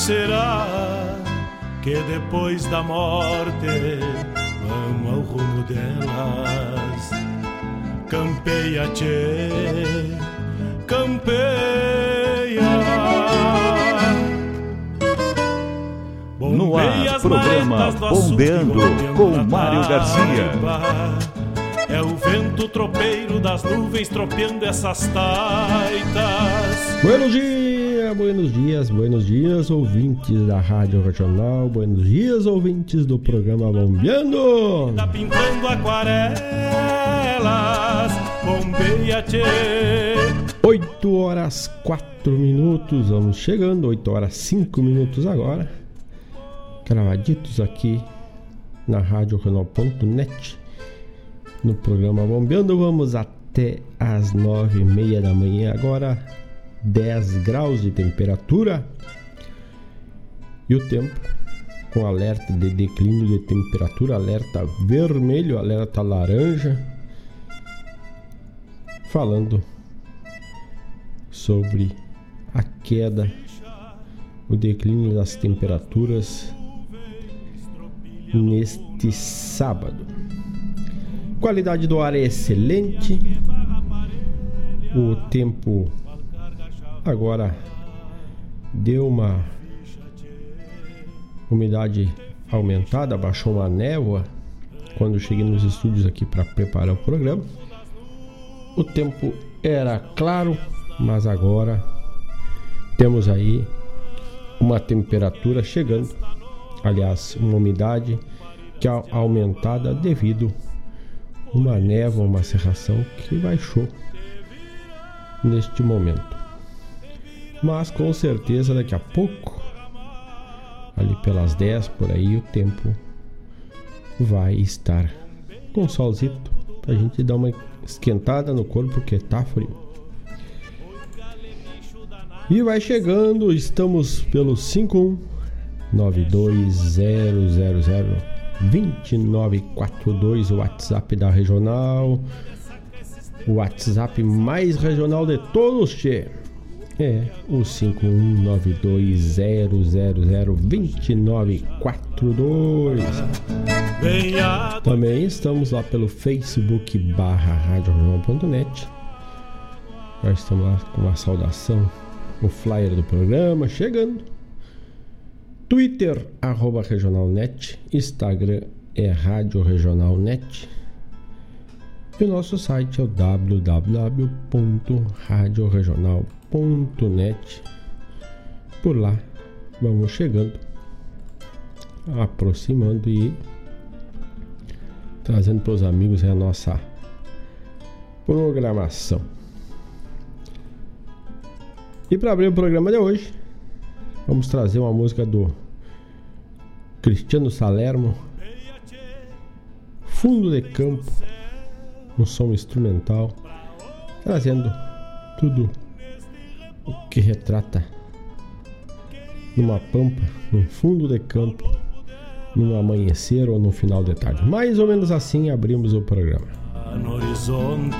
Será que depois da morte vamos ao rumo delas? Campeia, tchê, campeia. No ar, programa Bombeando com Mário Garcia. É o vento tropeiro das nuvens tropeando essas taitas. Buenos dias! Buenos dias, buenos dias, ouvintes da Rádio Regional, buenos dias, ouvintes do programa Bombeando. Tá pintando aquarelas, bombeia tchê. 8 horas 4 minutos, vamos chegando, 8 horas 5 minutos agora. Gravaditos aqui na Rádio Regional.net. No programa Bombeando, vamos até às 9 e meia da manhã agora 10 graus de temperatura e o tempo com alerta de declínio de temperatura, alerta vermelho, alerta laranja, falando sobre a queda, o declínio das temperaturas neste sábado. Qualidade do ar é excelente, o tempo Agora deu uma umidade aumentada, baixou uma névoa quando cheguei nos estúdios aqui para preparar o programa. O tempo era claro, mas agora temos aí uma temperatura chegando, aliás, uma umidade que é aumentada devido uma névoa, uma cerração que baixou neste momento. Mas com certeza daqui a pouco, ali pelas 10 por aí, o tempo vai estar com solzito pra gente dar uma esquentada no corpo porque tá frio. E vai chegando, estamos pelo 51920002942, o WhatsApp da regional. O WhatsApp mais regional de todos, che. É, o 51920002942. Também estamos lá pelo Facebook barra radiojornal.net. Nós estamos lá com uma saudação, o flyer do programa chegando. Twitter, arroba regionalnet. Instagram é Rádio Regionalnet. E o nosso site é o www.radioregional.net net Por lá vamos chegando, aproximando e trazendo para os amigos a nossa programação. E para abrir o programa de hoje, vamos trazer uma música do Cristiano Salermo, Fundo de Campo, um som instrumental, trazendo tudo que retrata numa pampa, num fundo de campo, num amanhecer ou no final de tarde. Mais ou menos assim abrimos o programa. No horizonte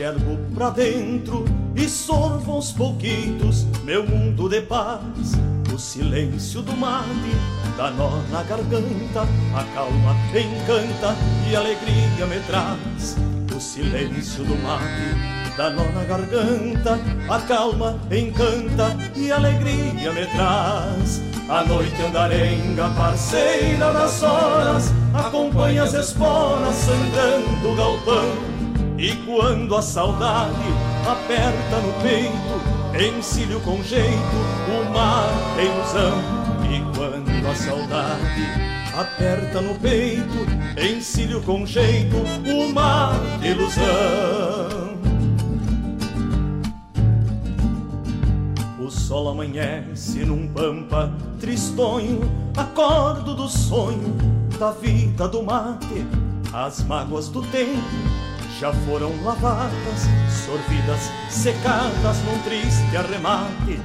enxergo pra dentro e sorvo aos pouquitos meu mundo de paz. O silêncio do mate dá nó na garganta, a calma encanta e alegria me traz. O silêncio do mate dá nó na garganta, a calma encanta e alegria me traz. A noite andarenga, parceira das horas, acompanha as esporas sangrando o galpão e quando a saudade aperta no peito, encilho com jeito o mar ilusão. E quando a saudade aperta no peito, encilho com jeito o mar ilusão. O sol amanhece num pampa tristonho, acordo do sonho da vida do mate, as mágoas do tempo já foram lavadas, sorvidas, secadas num triste arremate.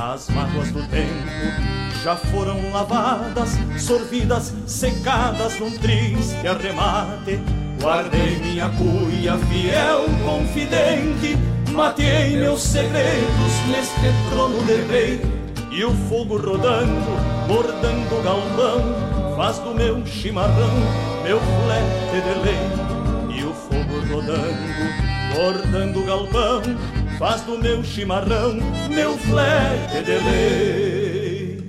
As mágoas do tempo já foram lavadas, sorvidas, secadas num triste arremate. Guardei minha cuia fiel, confidente, matei meus segredos neste trono de rei. E o fogo rodando, bordando o galvão, faz do meu chimarrão meu flete de lei rodando, bordando galpão, faz do meu chimarrão meu flete de lei.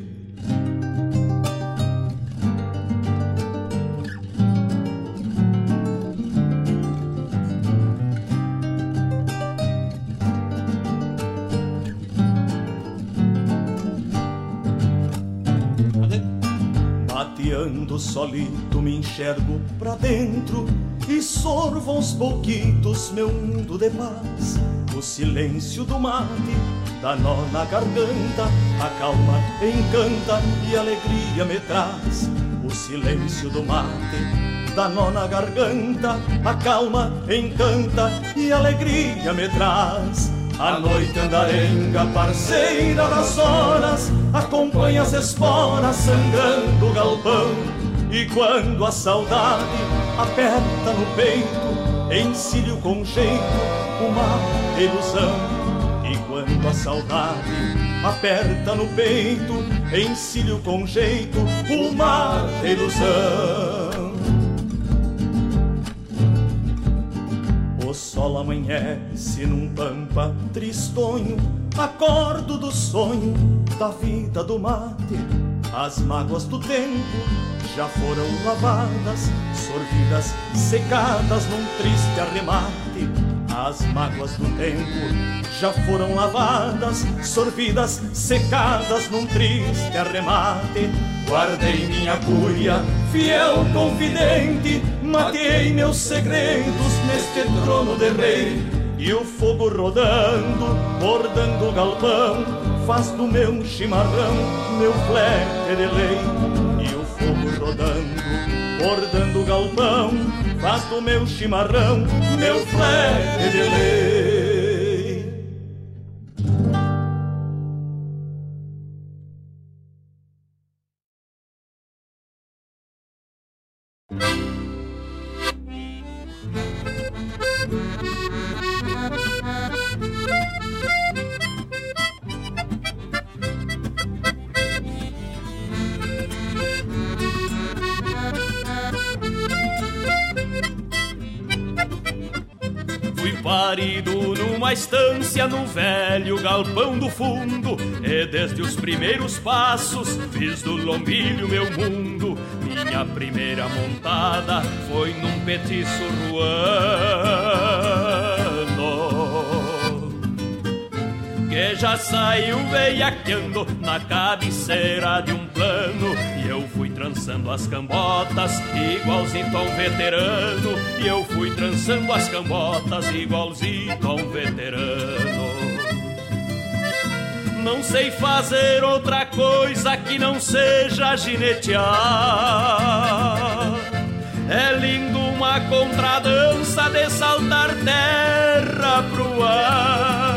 Bateando solito me enxergo pra dentro e sorvo aos pouquitos meu mundo de paz. O silêncio do mate dá nó na garganta, acalma, encanta e alegria me traz. O silêncio do mate dá nó na garganta, acalma, encanta e alegria me traz. A noite andarenga, parceira das horas, acompanha as esporas sangrando o galpão. E quando a saudade aperta no peito, encilho com jeito uma ilusão. E quando a saudade aperta no peito, encilho com jeito uma ilusão. O sol amanhece num pampa tristonho, acordo do sonho da vida do mate. As mágoas do tempo já foram lavadas, sorvidas, secadas num triste arremate. As mágoas do tempo já foram lavadas, sorvidas, secadas num triste arremate. Guardei minha cuia, fiel confidente, matei meus segredos neste trono de rei. E o fogo rodando, bordando o galpão, faz do meu chimarrão meu flete de lei. E o fogo rodando, bordando o galpão, faz do meu chimarrão meu flete de lei. Estância no velho galpão do fundo E desde os primeiros passos fiz do lombilho meu mundo. Minha primeira montada foi num petiço ruano Que já saiu veiaqueando na cabeceira de um plano. E eu fui trançando as cambotas igualzinho a um veterano. E eu fui trançando as cambotas igualzinho a um veterano. Não sei fazer outra coisa que não seja ginetear É lindo uma contradança de saltar terra pro ar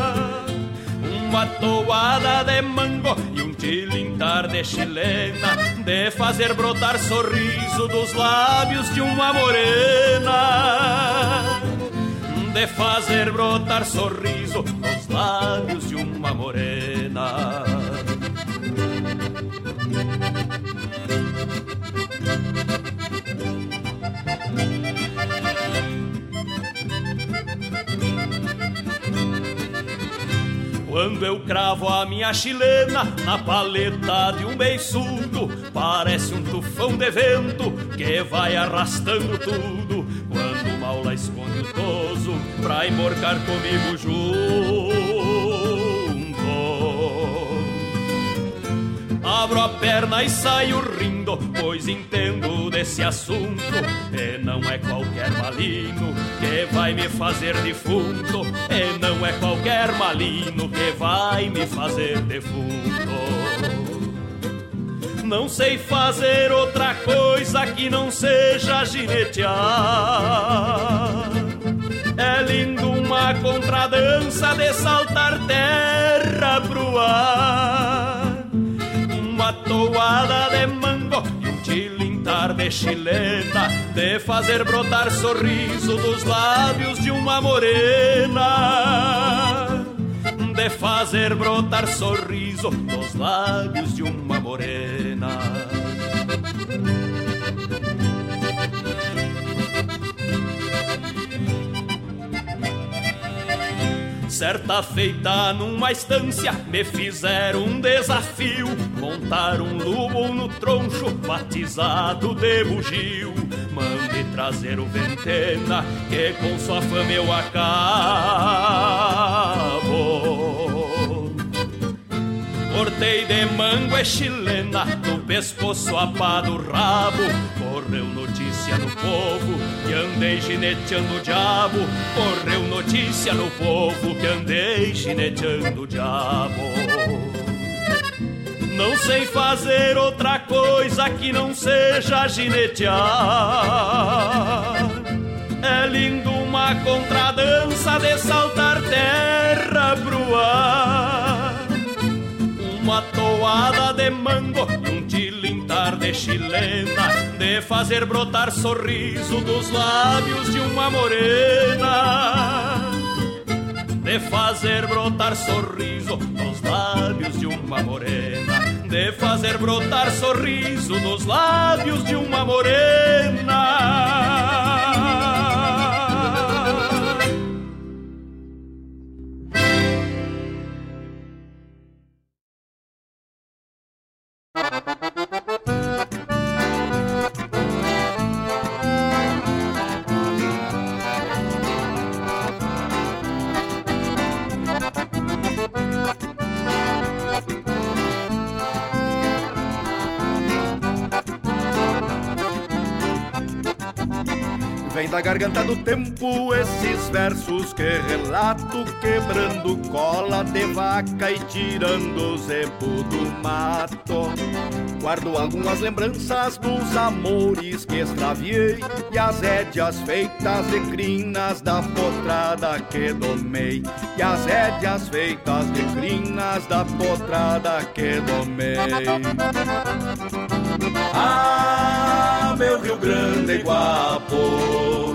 Uma toada de mango e um tilintar de chilena de fazer brotar sorriso dos lábios de uma morena, de fazer brotar sorriso dos lábios de uma morena. Quando eu cravo a minha chilena na paleta de um beiçudo, parece um tufão de vento que vai arrastando tudo. Quando o mal lá esconde o toso pra emborcar comigo junto. Abro a perna e saio rindo, pois entendo desse assunto. E não é qualquer malino que vai me fazer defunto. E não é qualquer malino que vai me fazer defunto. Não sei fazer outra coisa que não seja ginetear. É lindo uma contradança de saltar terra pro ar uma toada de mango e um tilintar de chilena, de fazer brotar sorriso dos lábios de uma morena, de fazer brotar sorriso dos lábios de uma morena. Certa feita numa estância. Me fizeram um desafio Montar um lobo no troncho batizado de bugio. Mande trazer o ventena que com sua fama eu acabo. Cortei de mango é chilena, no pescoço apado rabo. Correu notícia no povo que andei gineteando o diabo. Correu notícia no povo que andei gineteando o diabo. Não sei fazer outra coisa que não seja ginetear. É lindo uma contradança de saltar terra pro ar uma toada de mango e um de chilena, de fazer brotar sorriso dos lábios de uma morena. De fazer brotar sorriso dos lábios de uma morena. De fazer brotar sorriso dos lábios de uma morena. Do tempo esses versos que relato quebrando cola de vaca e tirando o zebo do mato. Guardo algumas lembranças dos amores que extraviei e as rédeas feitas de crinas da potrada que domei. E as rédeas feitas de crinas da potrada que domei. Ah, meu Rio Grande Guapo,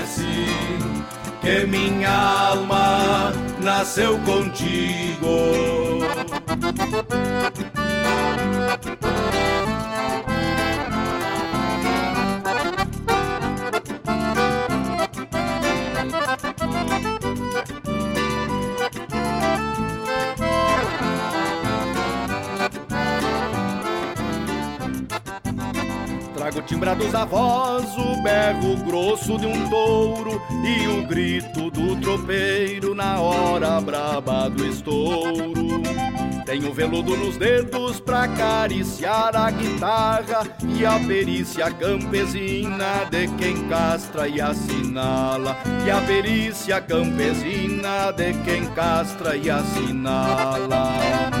minha alma nasceu contigo. Trago timbrados da voz, o berro grosso de um touro e o grito do tropeiro na hora braba do estouro. Tenho veludo nos dedos pra acariciar a guitarra e a perícia campesina de quem castra e assinala. E a perícia campesina de quem castra e assinala.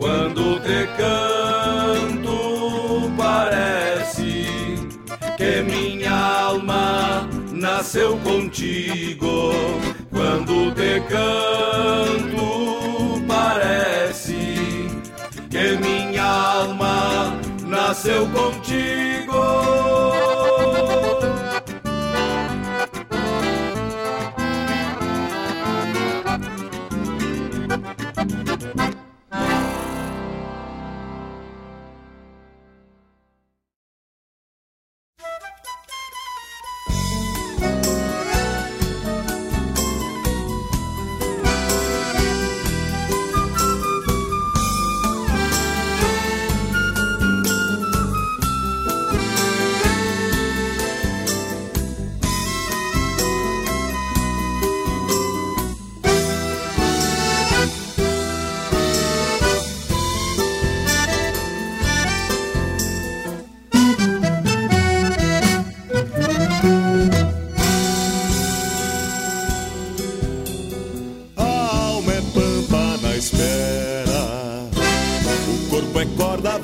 quando te canto, parece que minha alma nasceu contigo. Quando te canto, parece que minha alma nasceu contigo.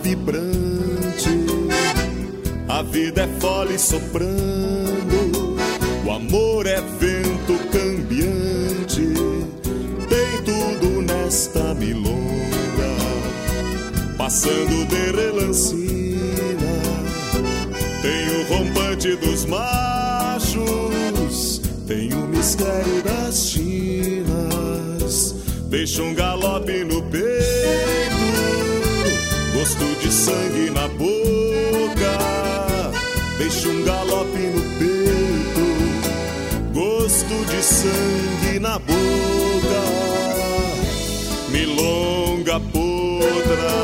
Vibrante. A vida é fole soprando, o amor é vento cambiante. Tem tudo nesta milonga, passando de relancina. Tem o rompante dos machos, tem o mistério das chinas. Deixa um galope no peito, gosto de sangue na boca. Deixa um galope no peito, gosto de sangue na boca. Milonga podra,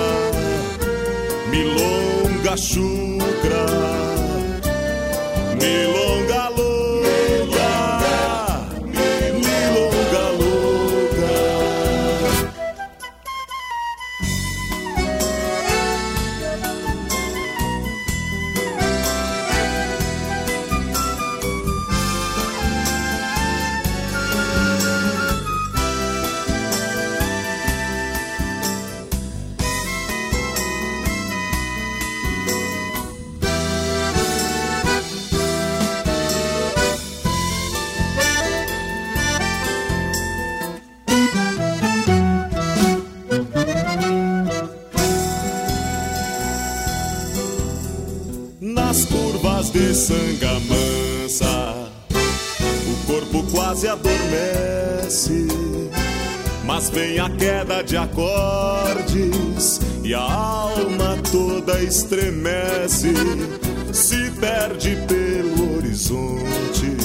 milonga chucra. Milonga louca, quase adormece. Mas vem a queda de acordes e a alma toda estremece, se perde pelo horizonte,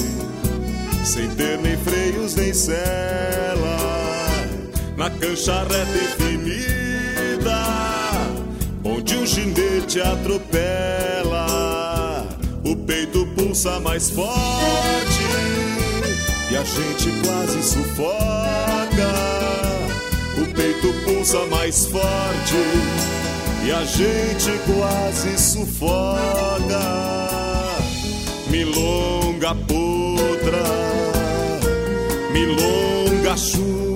sem ter nem freios nem sela, na cancha reta infinita onde um ginete atropela, o peito pulsa mais forte e a gente quase sufoca. O peito pulsa mais forte e a gente quase sufoca. Milonga potra, milonga chucra,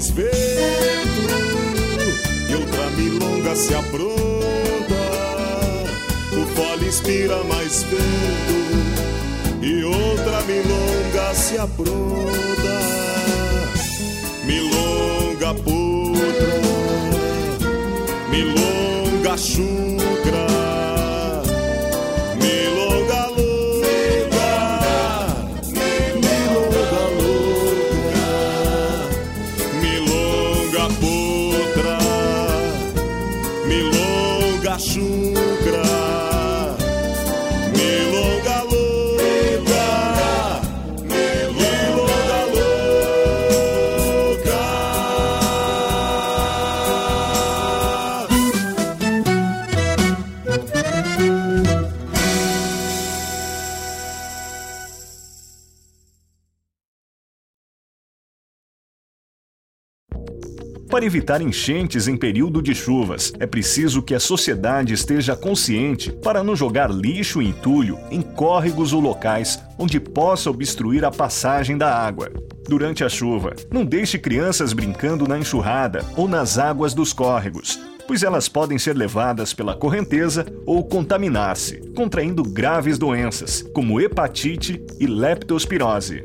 mais vento e outra milonga se apronta. O fole inspira mais vento e outra milonga se apronta. Milonga podra, milonga chucra, Para evitar enchentes em período de chuvas, é preciso que a sociedade esteja consciente para não jogar lixo e entulho em córregos ou locais onde possa obstruir a passagem da água. Durante a chuva, não deixe crianças brincando na enxurrada ou nas águas dos córregos, pois elas podem ser levadas pela correnteza ou contaminar-se, contraindo graves doenças, como hepatite e leptospirose.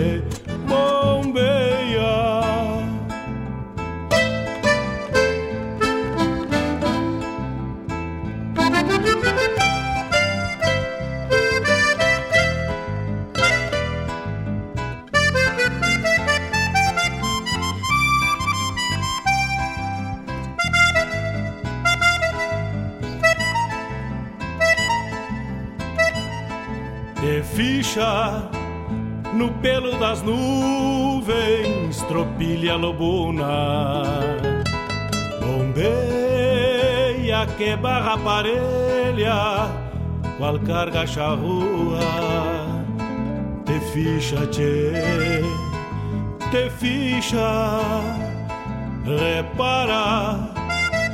ficha no pelo das nuvens, tropilha lobuna. Bombeia que barra parelha, qual carga charrua. Te ficha, te, te ficha, repara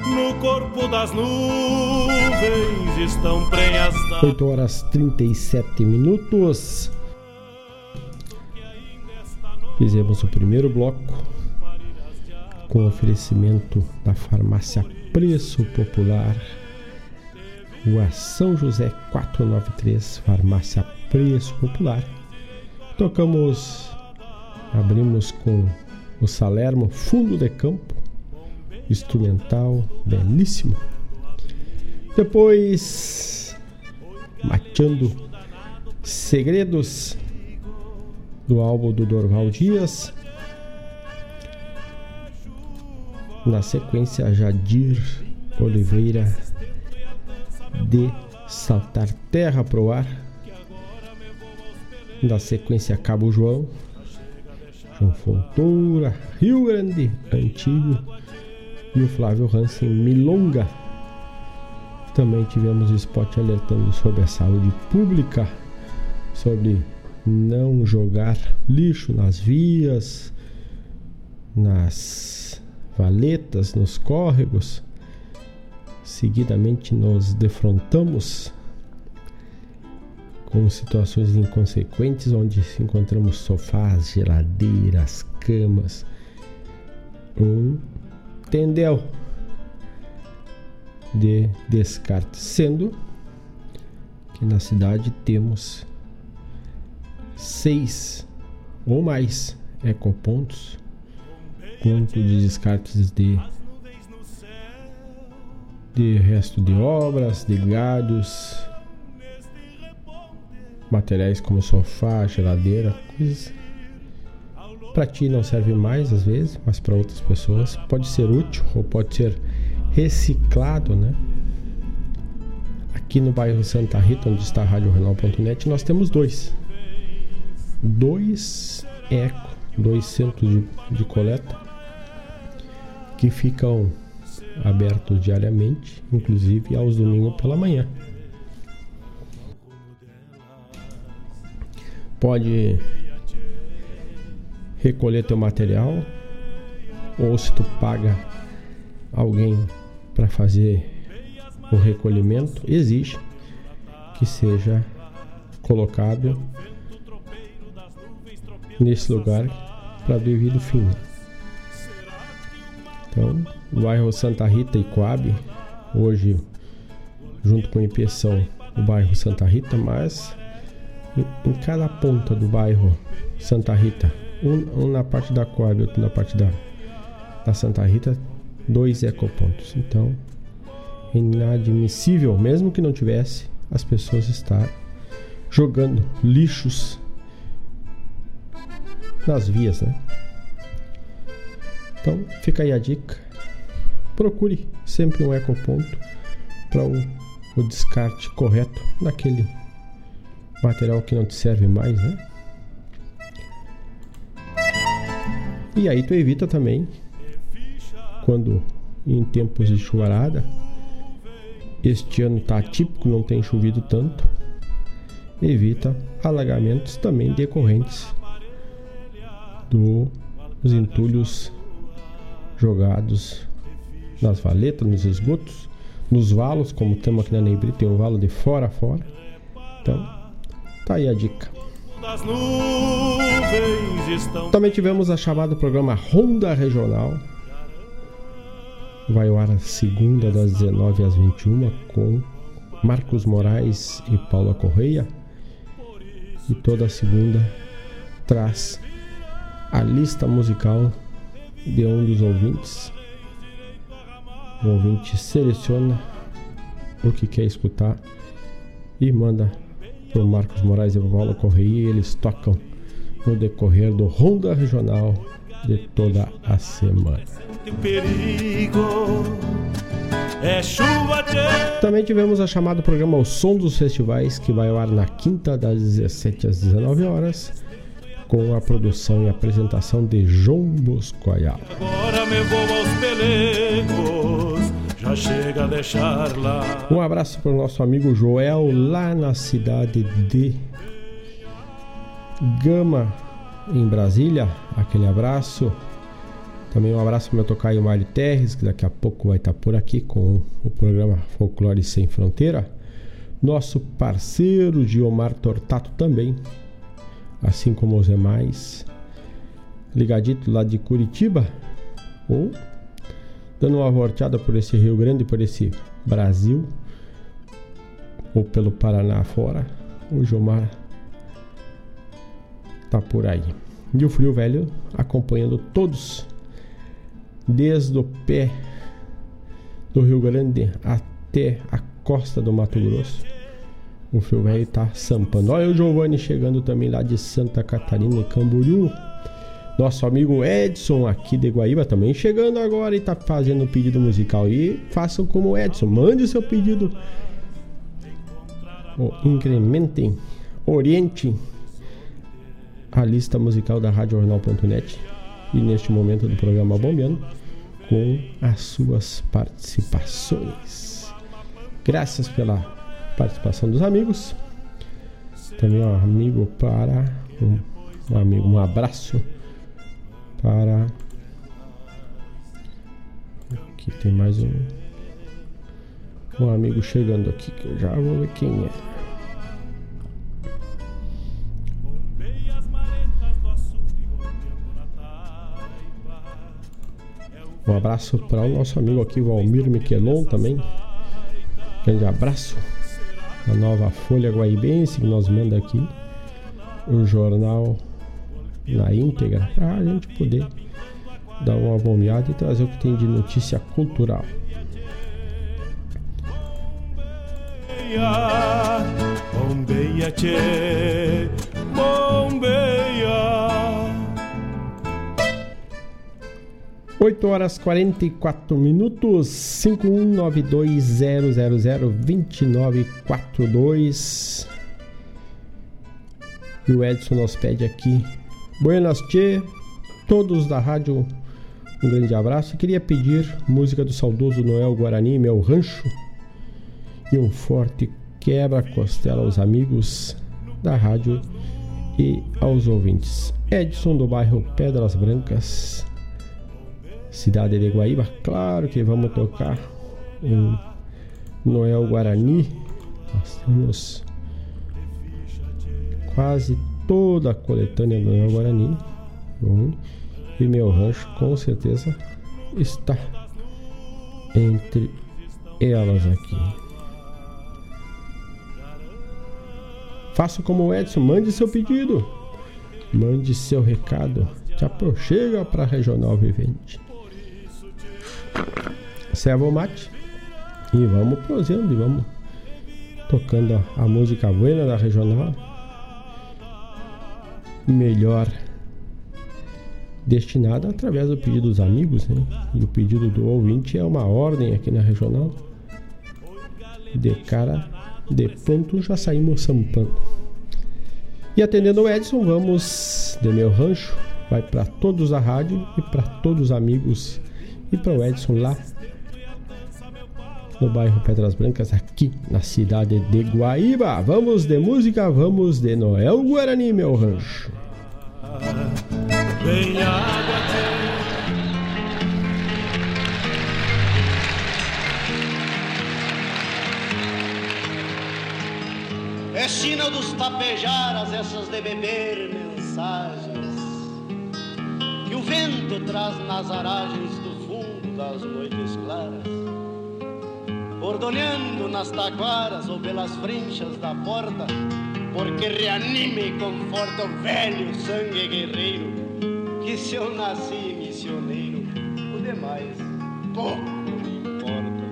no corpo das nuvens estão prenhas da... 8 horas 37 minutos. Fizemos o primeiro bloco com oferecimento da farmácia Preço Popular, Rua São José 493, farmácia preço popular. Tocamos, abrimos com o Salermo Fundo de Campo, instrumental belíssimo. Depois, Mateando Segredos do álbum do Dorval Dias. Na sequência, Jadir Oliveira de Saltar Terra pro Ar. Na sequência, Cabo João. João Fontoura, Rio Grande Antigo. E o Flávio Hansen Milonga. Também tivemos spot alertando sobre a saúde pública, sobre não jogar lixo nas vias, nas valetas, nos córregos. Seguidamente nos defrontamos com situações inconsequentes onde encontramos sofás, geladeiras, camas, um tendel de descarte, sendo que na cidade temos seis ou mais ecopontos, ponto de descartes de de resto de obras, de galhos, materiais como sofá, geladeira, coisas para ti não serve mais às vezes, mas para outras pessoas pode ser útil ou pode ser reciclado, né? Aqui no bairro Santa Rita, onde está a RadioRenal.net, nós temos dois. Dois eco, dois centros de, de coleta que ficam abertos diariamente, inclusive aos domingos pela manhã. Pode recolher teu material ou se tu paga alguém para fazer o recolhimento, exige que seja colocado nesse lugar para devido fim. Então, o bairro Santa Rita e Coab, hoje junto com a Impressão, o bairro Santa Rita, mas em, em cada ponta do bairro Santa Rita, um, um, na parte da Coab, outro na parte da, da Santa Rita, dois ecopontos. Então, inadmissível, mesmo que não tivesse, as pessoas estar jogando lixos nas vias, né? Então, fica aí a dica. Procure sempre um ecoponto para o, o descarte correto daquele material que não te serve mais, né? E aí tu evita também quando em tempos de chuvarada, este ano está atípico, não tem chovido tanto, evita alagamentos também decorrentes dos entulhos jogados nas valetas, nos esgotos, nos valos, como temos aqui na Neibri, tem um valo de fora a fora. Então, tá aí a dica. Também tivemos a chamada programa Ronda Regional, vai ao ar segunda das 19 às 21 com Marcos Moraes e Paula Correia. E toda segunda traz a lista musical de um dos ouvintes. O ouvinte seleciona o que quer escutar e manda o Marcos Moraes e Paula Correia e eles tocam no decorrer do Ronda Regional de toda a semana. É Também tivemos a chamada programa O Som dos Festivais, que vai ao ar na quinta das 17 às 19 horas, com a produção e apresentação de João Bosco Ayala. Agora me vou aos pelegos, já chega a deixar lá. Um abraço para o nosso amigo Joel, lá na cidade de Gama, em Brasília. Aquele abraço. Também um abraço para o meu tocaio Mário Terres, que daqui a pouco vai estar por aqui com o programa Folclore Sem Fronteira. Nosso parceiro Giomar Tortato também, assim como os demais. Ligadito lá de Curitiba, ou dando uma volteada por esse Rio Grande, por esse Brasil, ou pelo Paraná fora. O Giomar tá por aí. E o frio velho acompanhando todos, desde o pé do Rio Grande até a costa do Mato Grosso. O frio velho tá sampando. Olha o Giovanni chegando também lá de Santa Catarina, Camboriú. Nosso amigo Edson aqui de Guaíba também chegando agora e tá fazendo o pedido musical. E façam como Edson, mande o seu pedido. Oh, incrementem, orientem a lista musical da RadioJornal.net e neste momento do programa Bombeando com as suas participações. Graças pela participação dos amigos. Também um amigo para um, um amigo, um abraço para aqui tem mais um um amigo chegando aqui que eu já vou ver quem é. Um abraço para o nosso amigo aqui, Valmir Miquelon também. Grande abraço. A nova Folha Guaibense que nos manda aqui. O jornal na íntegra para a gente poder dar uma bombeada e trazer o que tem de notícia cultural. Bombeia, tchê, bombeia. 8 horas 44 minutos 51920002942 E o Edson nos pede aqui Buenas Tchê Todos da rádio Um grande abraço e queria pedir música do saudoso Noel Guarani Meu rancho E um forte quebra-costela aos amigos da rádio e aos ouvintes Edson do bairro Pedras Brancas cidade de Guaíba. Claro que vamos tocar um Noel Guarani. Nós temos quase toda a coletânea do Noel Guarani. Bom, e meu rancho com certeza está entre elas aqui. Faça como o Edson, mande seu pedido, mande seu recado, te aproxega para a Regional Vivente. Serva o mate? E vamos prosendo e vamos tocando a música buena da regional melhor destinada através do pedido dos amigos né? e o pedido do ouvinte é uma ordem aqui na regional. De cara de pronto já saímos sampando. E atendendo o Edson vamos de meu rancho vai para todos a rádio e para todos os amigos. E para o Edson lá no bairro Pedras Brancas, aqui na cidade de Guaíba. Vamos de música, vamos de Noel Guarani, meu rancho. É sina dos tapejaras essas de beber mensagens que o vento traz nas aragens do fundo das noites claras bordoneando nas taquaras ou pelas frinchas da porta, porque reanime e conforta o velho sangue guerreiro, que se eu nasci missioneiro, o demais pouco me importa.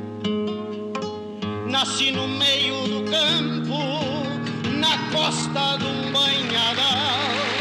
Nasci no meio do campo, na costa de um banhadal,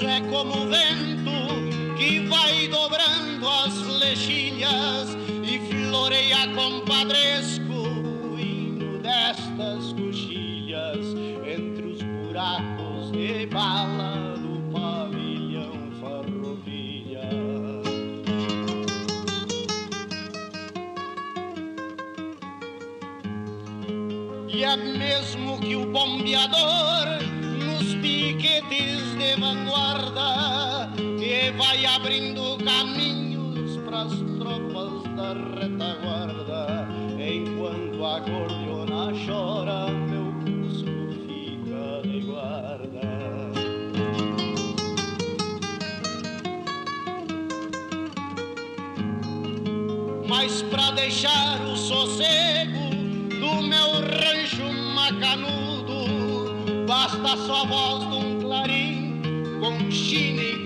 sé cómo ven. abrindo caminhos para as tropas da retaguarda, enquanto a acordeona chora, meu Cusco fica de guarda. Mas para deixar o sossego do meu rancho macanudo, basta só a voz de um clarim com chine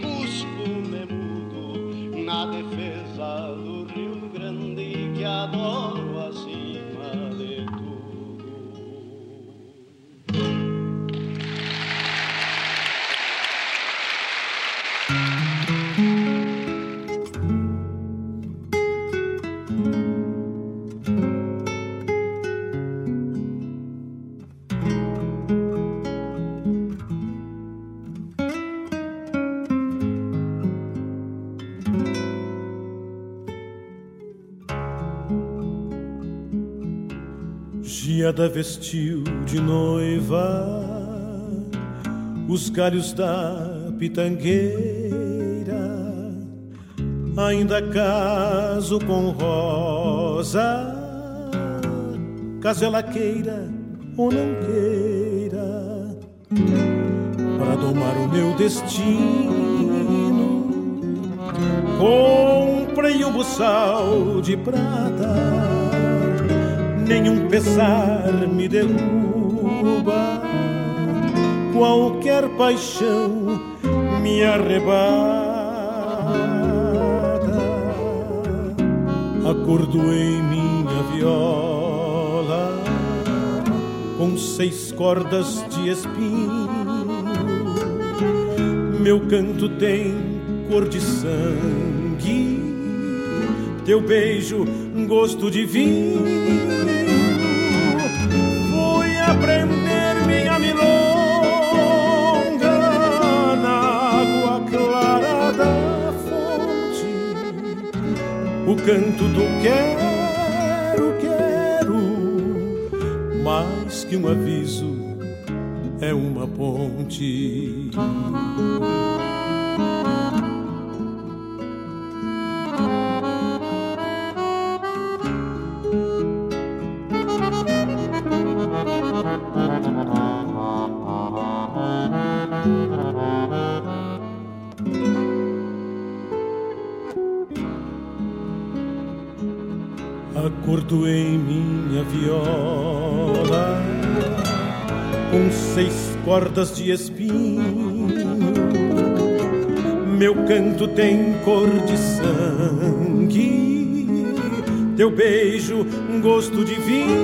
Criada vestiu de noiva os galhos da pitangueira, ainda caso com rosa, caso ela queira ou não queira, para domar o meu destino. Comprei um buçal de prata nenhum pesar me derruba, qualquer paixão me arrebata. Acordoei minha viola com seis cordas de espinho. Meu canto tem cor de sangue, teu beijo, gosto de vinho canto do quero, quero, mais que um aviso é uma ponte. Cordas de espinho. Meu canto tem cor de sangue, teu beijo um gosto de vinho.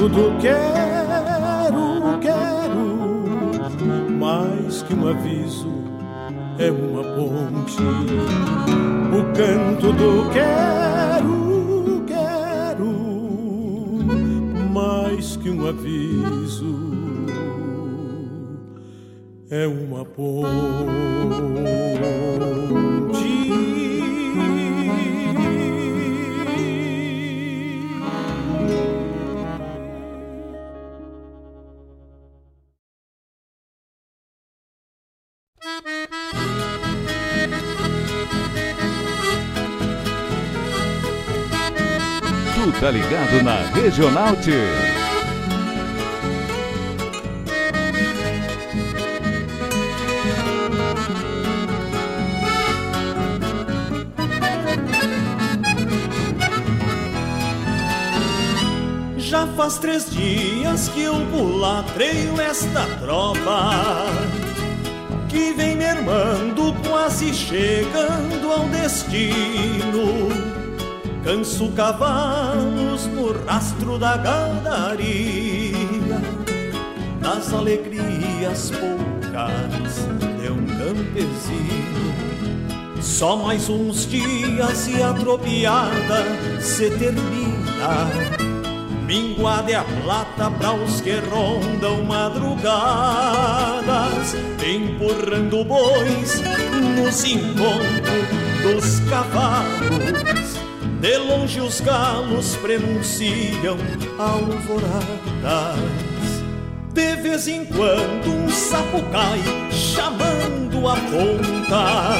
Canto do quero, quero, mais que um aviso é uma ponte. O canto do quero, quero, mais que um aviso é uma ponte. Ligado na Regional T. Já faz três dias que eu pulatreio esta tropa Que vem mermando, quase chegando ao destino Canso cavalos no rastro da gadaria. Das alegrias poucas de um campesino. Só mais uns dias e a tropiada se termina. Minguada é a plata para os que rondam madrugadas, empurrando bois nos encontros dos cavalos. De longe os galos prenunciam alvoradas. De vez em quando um sapo cai chamando a ponta.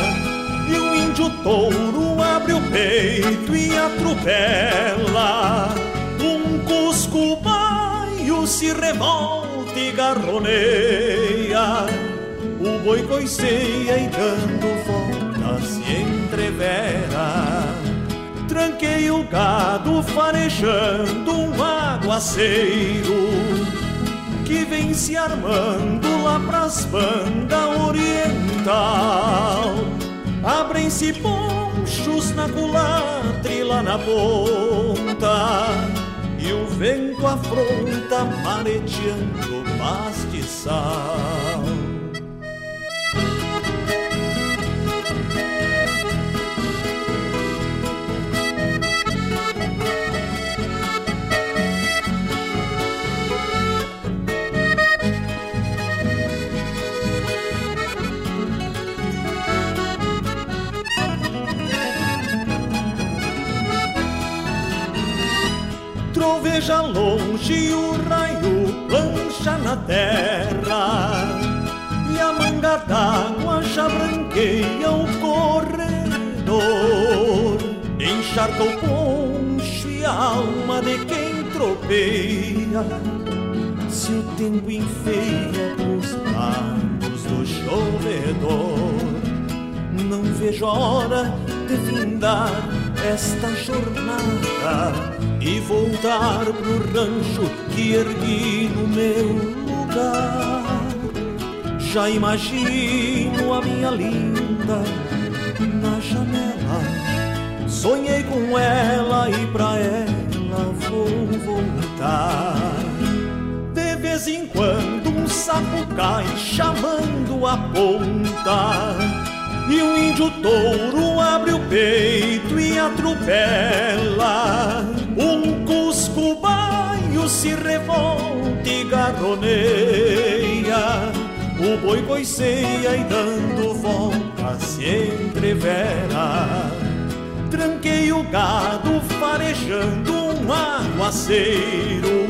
E o índio touro abre o peito e atropela um cusco baio se revolta e garroneia O boi coiceia e dando volta se entrevera Tranquei o gado farejando um aguaceiro Que vem se armando lá pras bandas oriental Abrem-se ponchos na culatra e lá na ponta e o vento afronta mareteando pastiçal. Troveja longe o raio plancha na terra. E a manga d'água já branqueia o corredor. Encharca o poncho e a alma de quem tropeia. Se o tempo enfeia os lados do chovedor Não vejo a hora de findar esta jornada e voltar pro rancho que ergui no meu lugar. Já imagino a minha linda na janela. Sonhei com ela e pra ela vou voltar. De vez em quando um sapo cai chamando a ponta E o índio touro abre o peito e atropela. Um cusco baio se revolta e garroneia. O boi coiceia e dando volta se entrevera. Tranquei o gado farejando um aguaceiro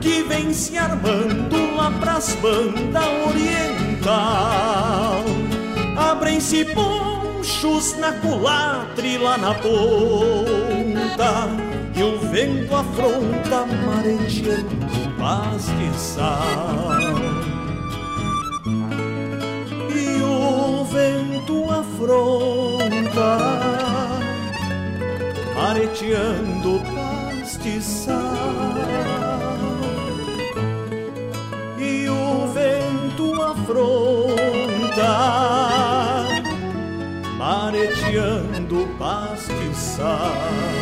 que vem se armando lá pras bandas oriental. Abrem-se ponchos na culatre lá na ponta e o vento afronta marejando sal. E o vento afronta mareteando pastiçal. E o vento afronta mareteando pastiçal.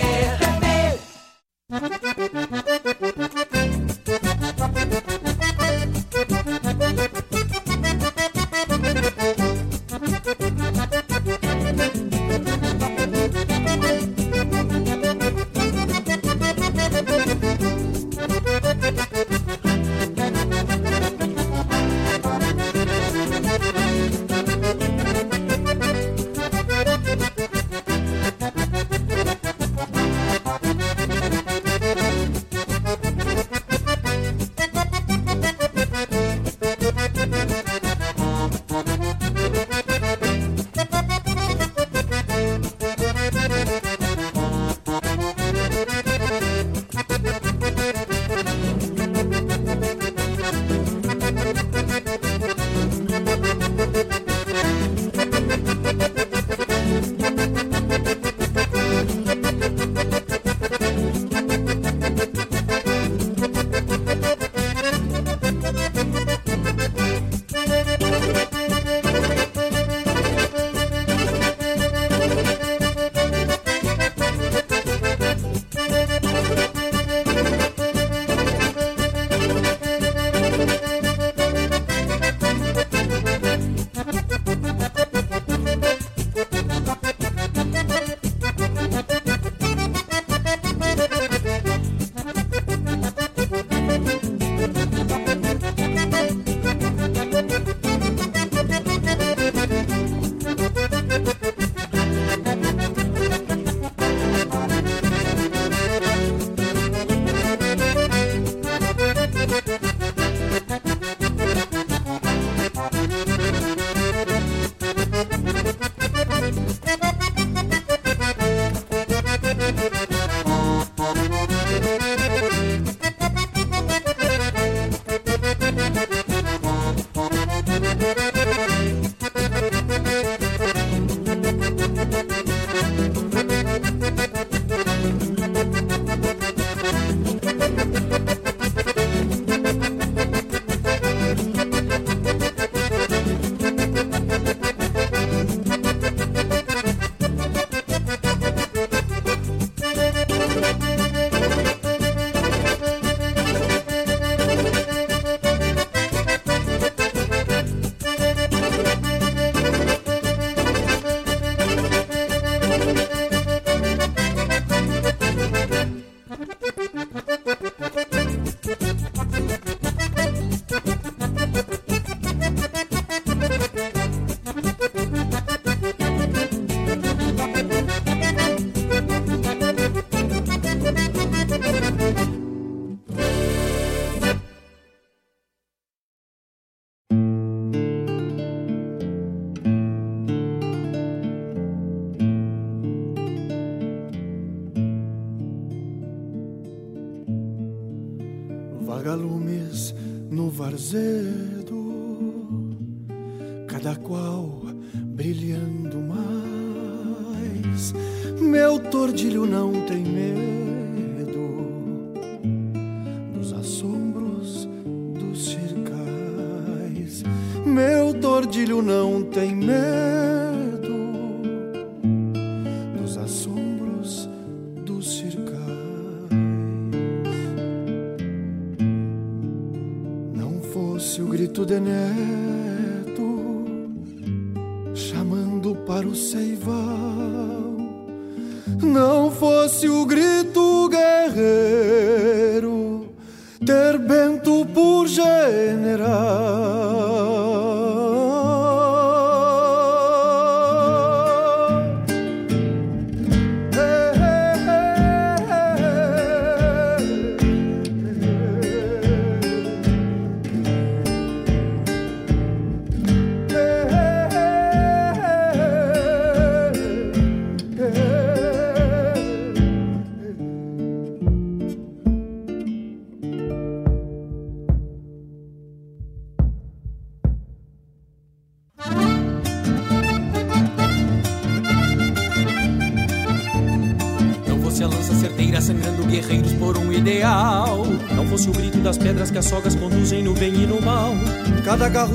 Thank you.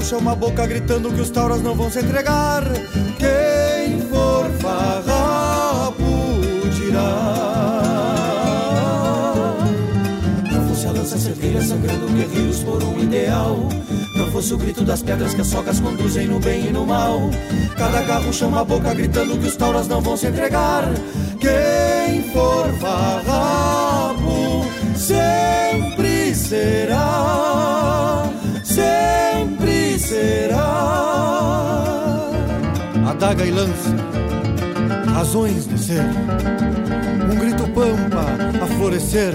Chama a boca gritando que os tauras não vão se entregar. Quem for farrapo dirá. Não fosse a lança certeira sangrando guerreiros por um ideal. Não fosse o grito das pedras que as sogas conduzem no bem e no mal. Cada garro chama a boca gritando que os tauras não vão se entregar. Quem for farrapo sempre será, será. Adaga e lança, razões de ser. Um grito pampa a florescer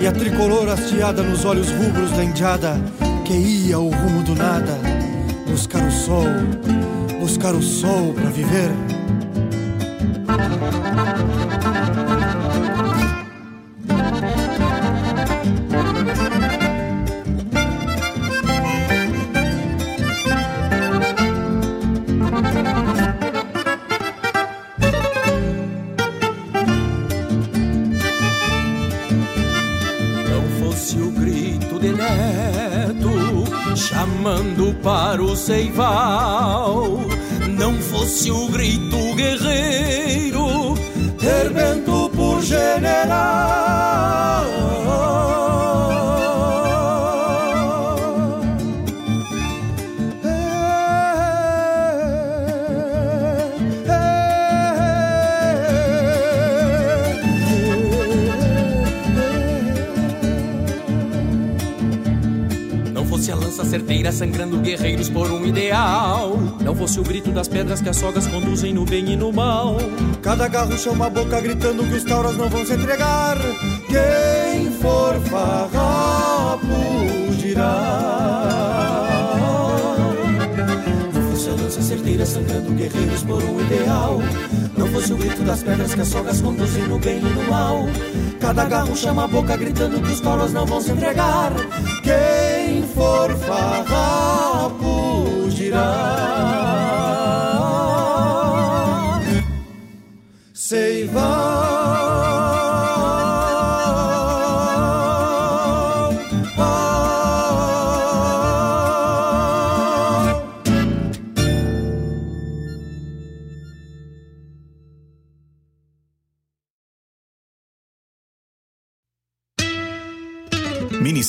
e a tricolor hasteada nos olhos rubros da indiada que ia ao rumo do nada buscar o sol, buscar o sol para viver. Seival. Certeira sangrando guerreiros por um ideal. Não fosse o grito das pedras que as sogas conduzem no bem e no mal. Cada garro chama a boca gritando que os tauras não vão se entregar. Quem for farrapo dirá. Não fosse a lança certeira sangrando guerreiros por um ideal. Não fosse o grito das pedras que as sogas conduzem no bem e no mal. Cada garro chama a boca gritando que os tauras não vão se entregar. For farrapo dirá. Seival.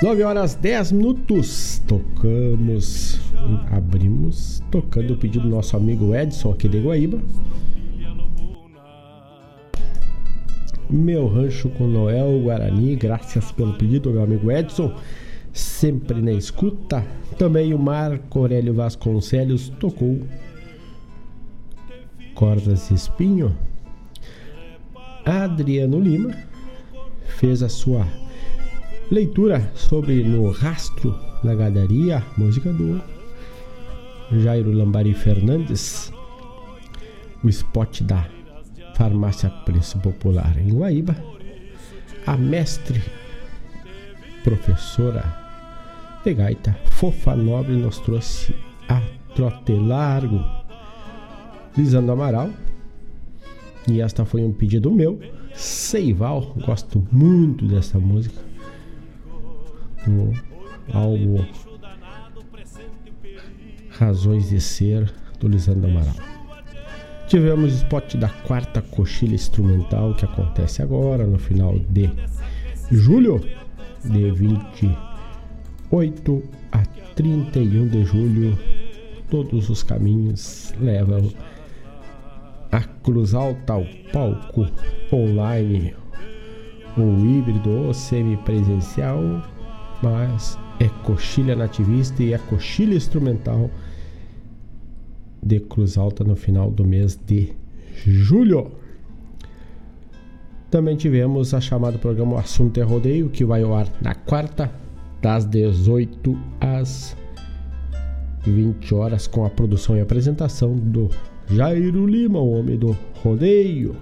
9 horas 10 minutos. Tocamos, abrimos, tocando o pedido do nosso amigo Edson aqui de Guaíba. Meu rancho com Noel Guarani, graças pelo pedido, meu amigo Edson, sempre na escuta. Também o Marco Aurélio Vasconcelos tocou Cordas e Espinho. Adriano Lima fez a sua leitura sobre No Rastro da Gadaria, música do Jairo Lambari Fernandes, o spot da Farmácia Preço Popular em Guaíba, a mestre professora de gaita Fofa Nobre nos trouxe a Trote Largo, Lisandro Amaral, e esta foi um pedido meu, Seival, gosto muito dessa música do álbum Razões de Ser do Lisandro Amaral. Tivemos o spot da quarta coxilha instrumental que acontece agora, no final de julho, de 28 a 31 de julho. Todos os caminhos levam a Cruz Alta ao palco online, ou híbrido ou semipresencial, mas é coxilha nativista e é coxilha instrumental de Cruz Alta no final do mês de julho. Também tivemos a chamada programa O Assunto é Rodeio, que vai ao ar na quarta, das 18 às 20 horas, com a produção e apresentação do Jairo Lima, o homem do rodeio.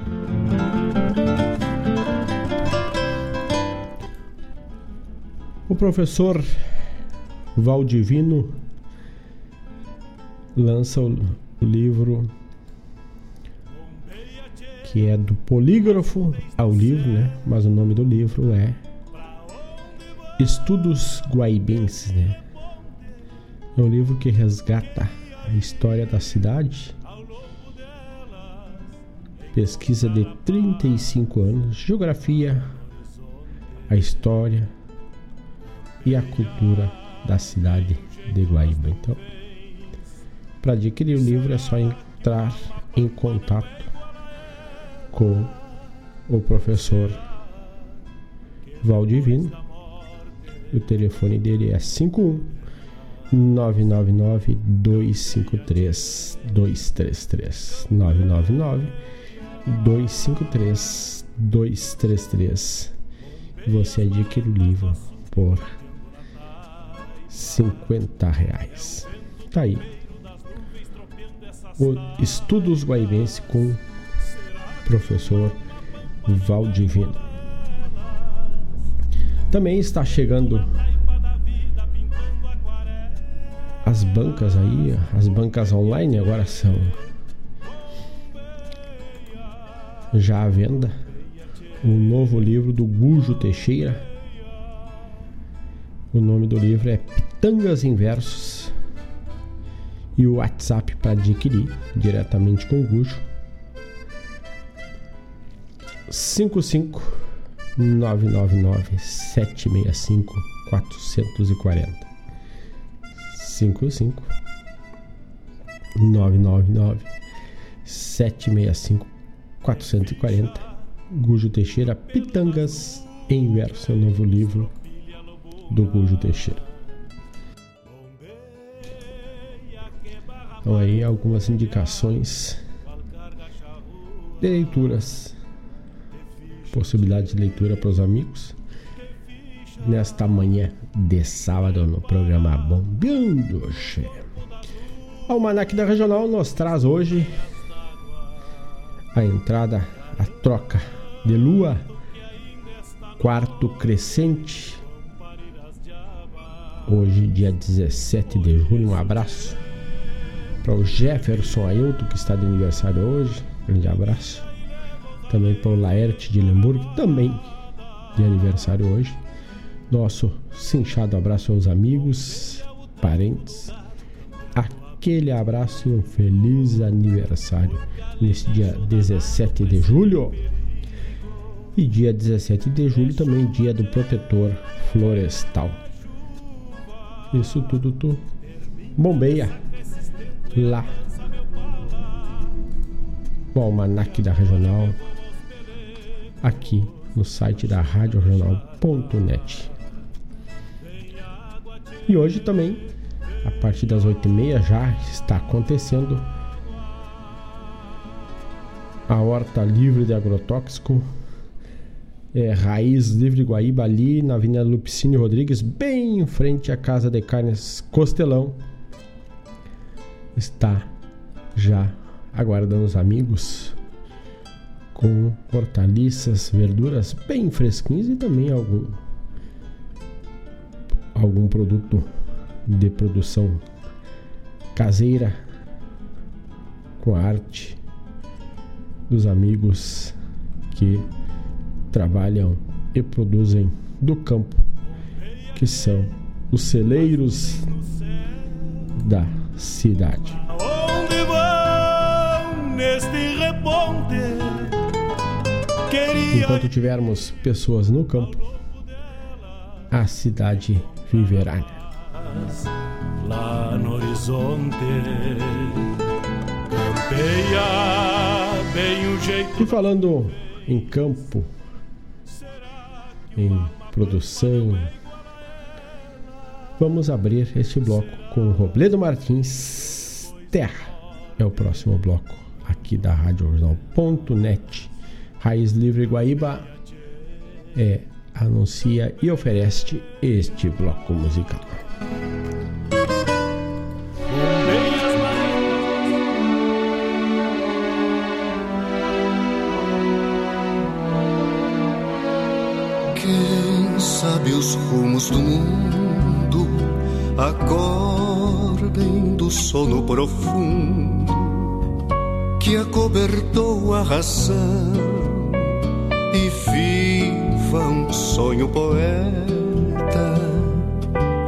O professor Valdivino lança o, livro que é do polígrafo ao livro, né? Mas o nome do livro é Estudos Guaibenses, né? É um livro que resgata a história da cidade, pesquisa de 35 anos, geografia, a história e a cultura da cidade de Guaíba. Então, para adquirir o livro é só entrar em contato com o professor Valdivino. O telefone dele é 51 999 253 233 999 253 233 você adquire o livro por 50 reais. Tá aí. O Estudos Guaibense com o professor Valdivino. Também está chegando as bancas aí, as bancas online agora são já à venda o novo livro do Gujo Teixeira. O nome do livro é Pitangas em Versos. E o WhatsApp para adquirir diretamente com o Gujo 55 999 765 440 55 999 765 440 Gujo Teixeira Pitangas em verso, o novo livro do Gujo Teixeira. Então aí algumas indicações. De leituras, possibilidade de leitura para os amigos. Nesta manhã de sábado no programa Bombeando Che. O Almanac da Regional nos traz hoje a entrada, a troca de lua, quarto crescente. Hoje, dia 17 de julho, um abraço para o Jefferson Ailton, que está de aniversário hoje. Grande abraço. Também para o Laerte de Lemburgo, também de aniversário hoje. Nosso cinchado abraço aos amigos, parentes. Aquele abraço e um feliz aniversário nesse dia 17 de julho. E dia 17 de julho também dia do protetor florestal. Isso tudo tu bombeia lá o almanac da regional aqui no site da radioregional.net. E hoje também, a partir das 8h30, já está acontecendo a horta livre de agrotóxico é, Raiz Livre Guaíba, ali na Avenida Lupicínio Rodrigues, bem em frente à Casa de Carnes Costelão. Está já aguardando os amigos com hortaliças, verduras bem fresquinhas e também algum algum produto de produção caseira com a arte dos amigos que trabalham e produzem do campo, que são os celeiros da cidade. Onde vão neste reponte? Enquanto tivermos pessoas no campo, a cidade viverá. Lá no horizonte campeia bem o jeito. E falando em campo, em produção. Vamos abrir este bloco com Robledo Martins Terra. É o próximo bloco aqui da Rádio Jornal.net. Raiz Livre Guaíba é, anuncia e oferece este bloco musical. sabe os rumos do mundo, acordem do sono profundo que acobertou a razão e viva um sonho poeta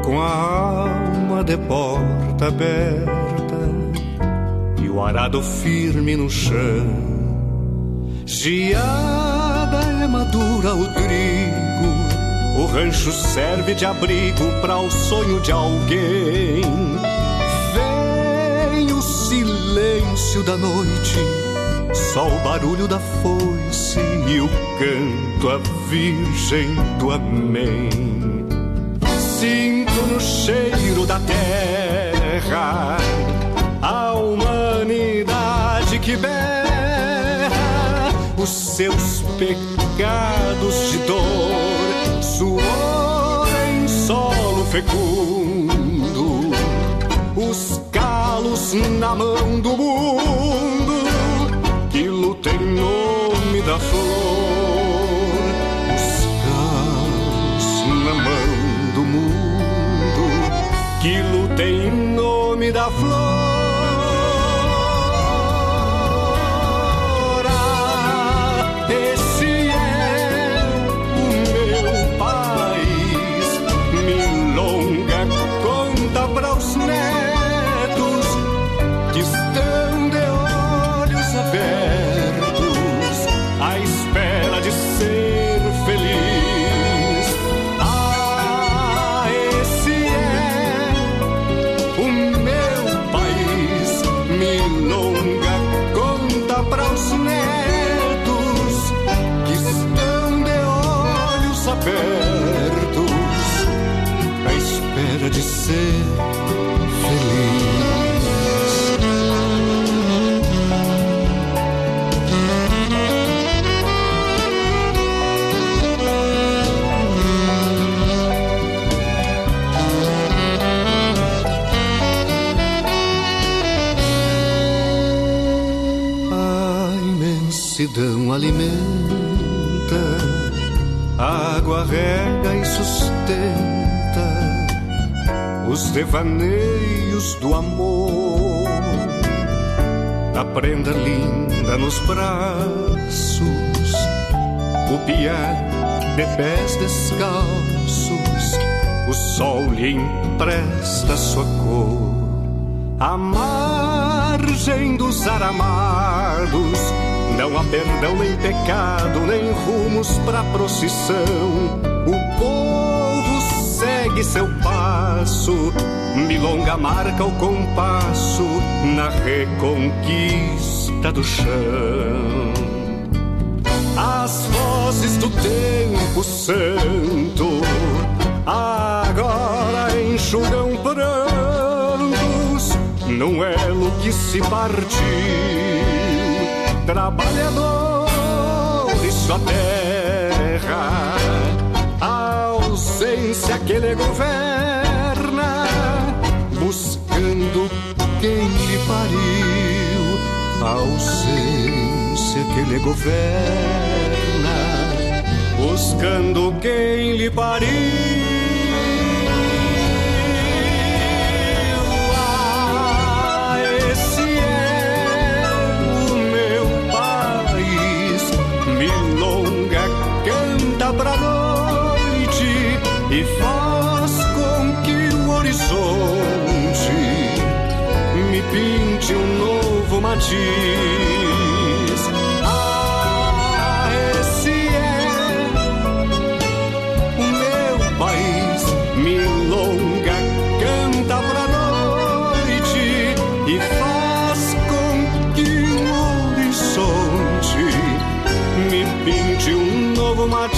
com a alma de porta aberta e o arado firme no chão. Giada é madura o trigo rancho serve de abrigo para o sonho de alguém. Vem o silêncio da noite, só o barulho da foice e o canto a virgem do amém. Sinto no cheiro da terra a humanidade que berra os seus pecados de dor, suor em solo fecundo, os calos na mão do mundo que luta em nome da flor, os calos na mão do mundo que luta em nome da flor. De ser feliz. Os devaneios do amor. A prenda linda nos braços, o pié de pés descalços, o sol lhe empresta sua cor. A margem dos aramados não há perdão nem pecado, nem rumos pra procissão. Segue seu passo, milonga marca o compasso na reconquista do chão. As vozes do tempo santo agora enxugam prantos num elo que se partiu. Trabalhador e sua terra, ausência que lhe governa, buscando quem lhe pariu. A ausência que lhe governa, buscando quem lhe pariu. Ah, esse é o meu país. Canta e faz com que o horizonte me pinte um novo matiz. Ah, esse é o meu país. Milonga canta pra noite e faz com que o horizonte me pinte um novo matiz.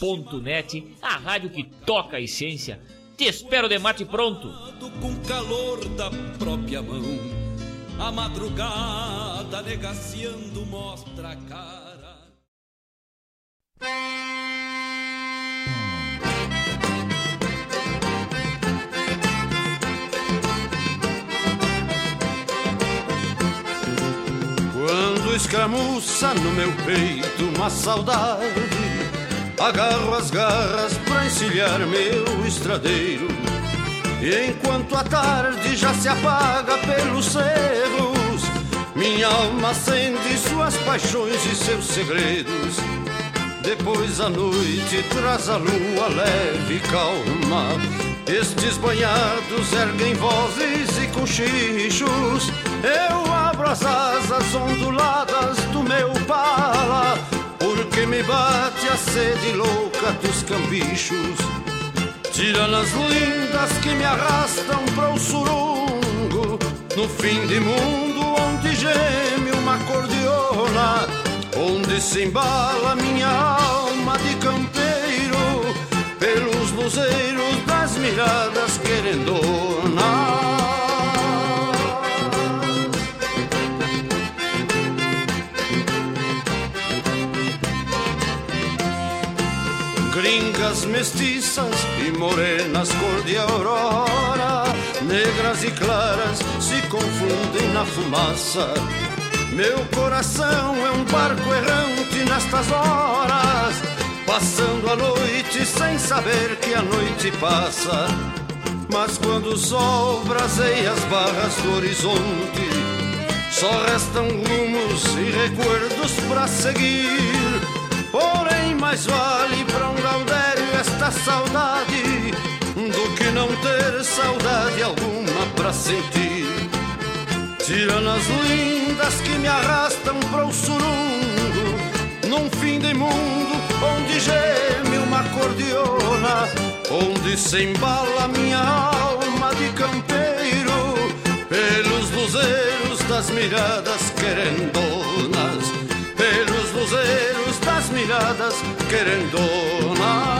Rádio.net, a rádio que toca a essência. Te espero de mate pronto. Com calor da própria mão, a madrugada negaciando mostra a cara. Quando escramuça no meu peito uma saudade Agarro as garras pra encilhar meu estradeiro. E enquanto a tarde já se apaga pelos cerros, minha alma acende suas paixões e seus segredos. Depois a noite traz a lua leve e calma. Estes banhados erguem vozes e cochichos. Eu abro as asas onduladas do meu pala, porque me bate a sede louca dos cambichos. Tiranas lindas que me arrastam para o surungo, no fim de mundo onde geme uma cordiona, onde se embala minha alma de campeiro, pelos luzeiros das miradas querendonas. Gringas mestiças e morenas cor de aurora, negras e claras se confundem na fumaça. Meu coração é um barco errante nestas horas, passando a noite sem saber que a noite passa. Mas quando o sol braseia as barras do horizonte, só restam rumos e recuerdos para seguir. Porém, mais vale para um gaudério saudade do que não ter saudade alguma para sentir. Tiranas lindas que me arrastam para o surungo, num fim de mundo onde geme uma cordiona, onde se embala minha alma de campeiro, pelos luzeiros das miradas querendonas, pelos luzeiros das miradas querendonas.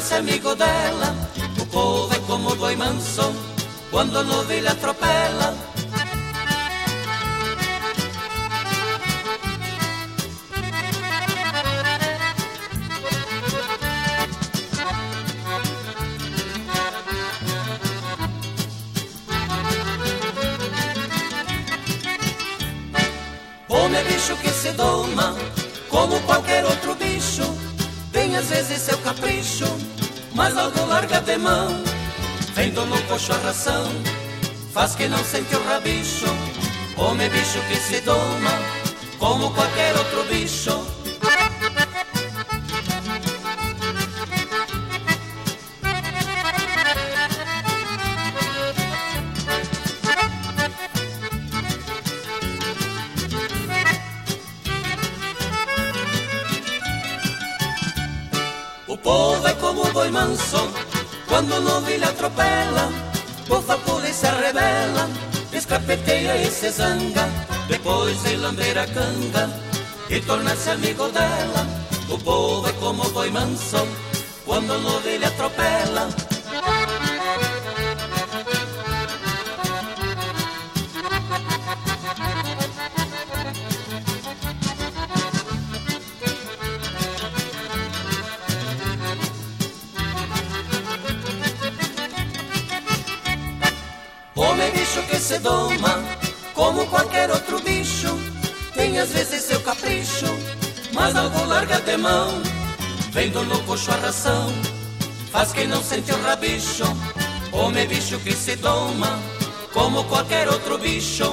E torna-se amigo dela. Homem bicho que se doma, como qualquer outro bicho, tem às vezes seu capricho, mas algo larga de mão. Vendo no coxo a ração, faz quem não sente o rabicho. Homem bicho que se doma, como qualquer outro bicho.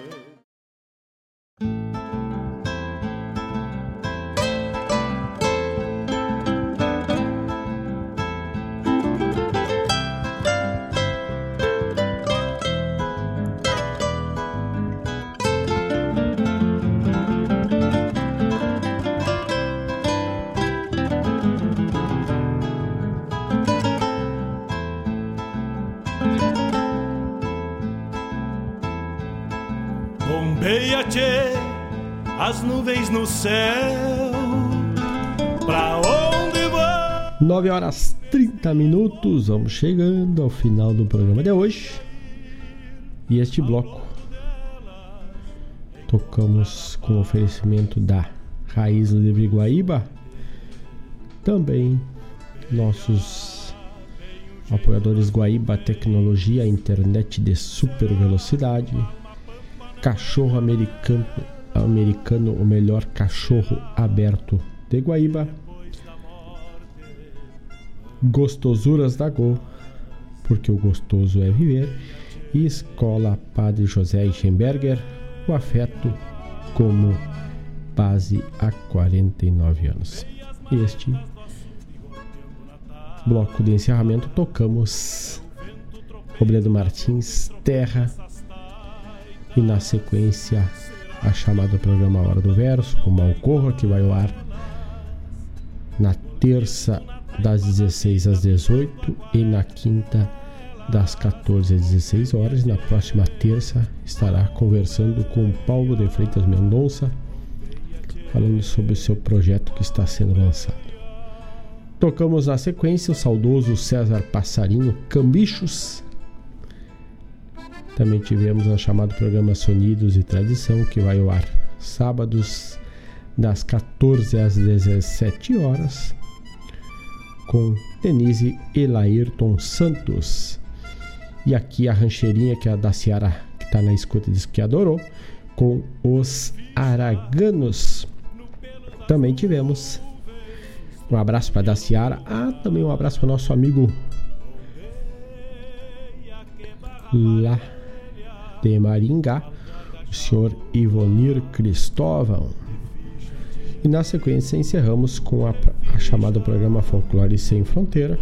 No céu. Pra onde vai? 9 horas 30 minutos, vamos chegando ao final do programa de hoje. E este bloco tocamos com oferecimento da Raiz Livre Guaíba. Também nossos apoiadores Guaíba Tecnologia, internet de super velocidade. Cachorro americano, americano, o melhor cachorro aberto de Guaíba. Gostosuras da Go, porque o gostoso é viver. E Escola Padre José Eichenberger, o afeto como base há 49 anos. Este bloco de encerramento tocamos Robledo Martins, Terra e na sequência a chamada programa Hora do Verso com Malcorra que vai ao ar na terça das 16 às 18 e na quinta das 14 às 16 horas. Na próxima terça estará conversando com Paulo de Freitas Mendonça falando sobre o seu projeto que está sendo lançado. Tocamos na sequência o saudoso César Passarinho Cambichos também tivemos a chamado programa Sonidos e Tradição, que vai ao ar sábados das 14 às 17 horas, com Denise e Laírton Santos. E aqui a rancheirinha que é a da Ciara, que está na escuta, diz que adorou, com os Araganos. Também tivemos um abraço para a Ciara. Ah, também um abraço para nosso amigo lá de Maringá, o senhor Ivonir Cristóvão. E na sequência encerramos com a, a chamada programa Folclore Sem Fronteira.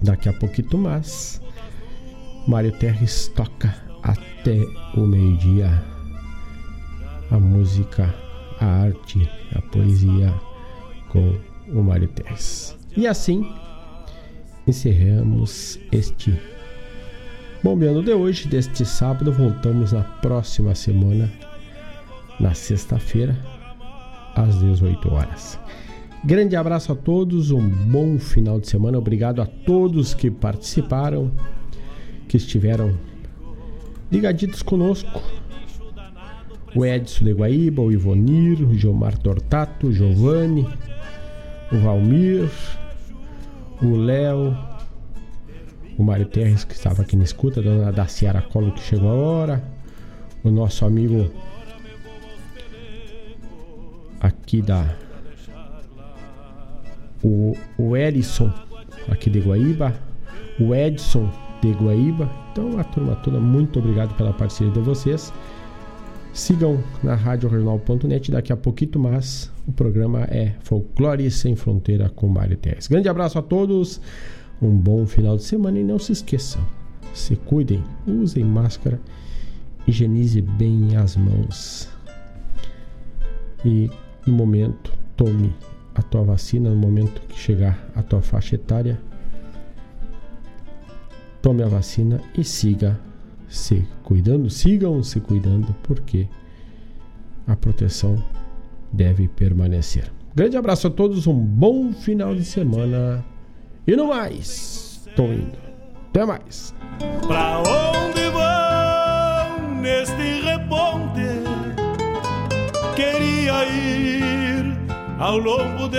Daqui a pouquinho mais, Mário Terres toca até o meio-dia a música, a arte, a poesia com o Mário Terres. E assim encerramos este Bombeando de hoje, deste sábado, voltamos na próxima semana, na sexta-feira, às 18 horas. Grande abraço a todos, um bom final de semana. Obrigado a todos que participaram, que estiveram ligaditos conosco o Edson de Guaíba, o Ivonir, o Gilmar Tortato, o Giovanni, o Valmir, o Léo, o Mário Terres que estava aqui na escuta, a dona Daciara Colo que chegou agora, o nosso amigo aqui da o, o Erison aqui de Guaíba, o Edson de Guaíba. Então a turma toda, muito obrigado pela parceria de vocês. Sigam na RadioRegional.net daqui a pouquinho mais. O programa é Folclore Sem Fronteira com Mário Terres. Grande abraço a todos, um bom final de semana e não se esqueçam, se cuidem, usem máscara, higienize bem as mãos. E no momento, tome a tua vacina no momento que chegar a tua faixa etária. Tome a vacina e siga se cuidando, sigam se cuidando, porque a proteção deve permanecer. Grande abraço a todos, um bom final de semana e no mais, tô indo. Até mais. Pra onde vão neste reponte? Queria ir ao longo de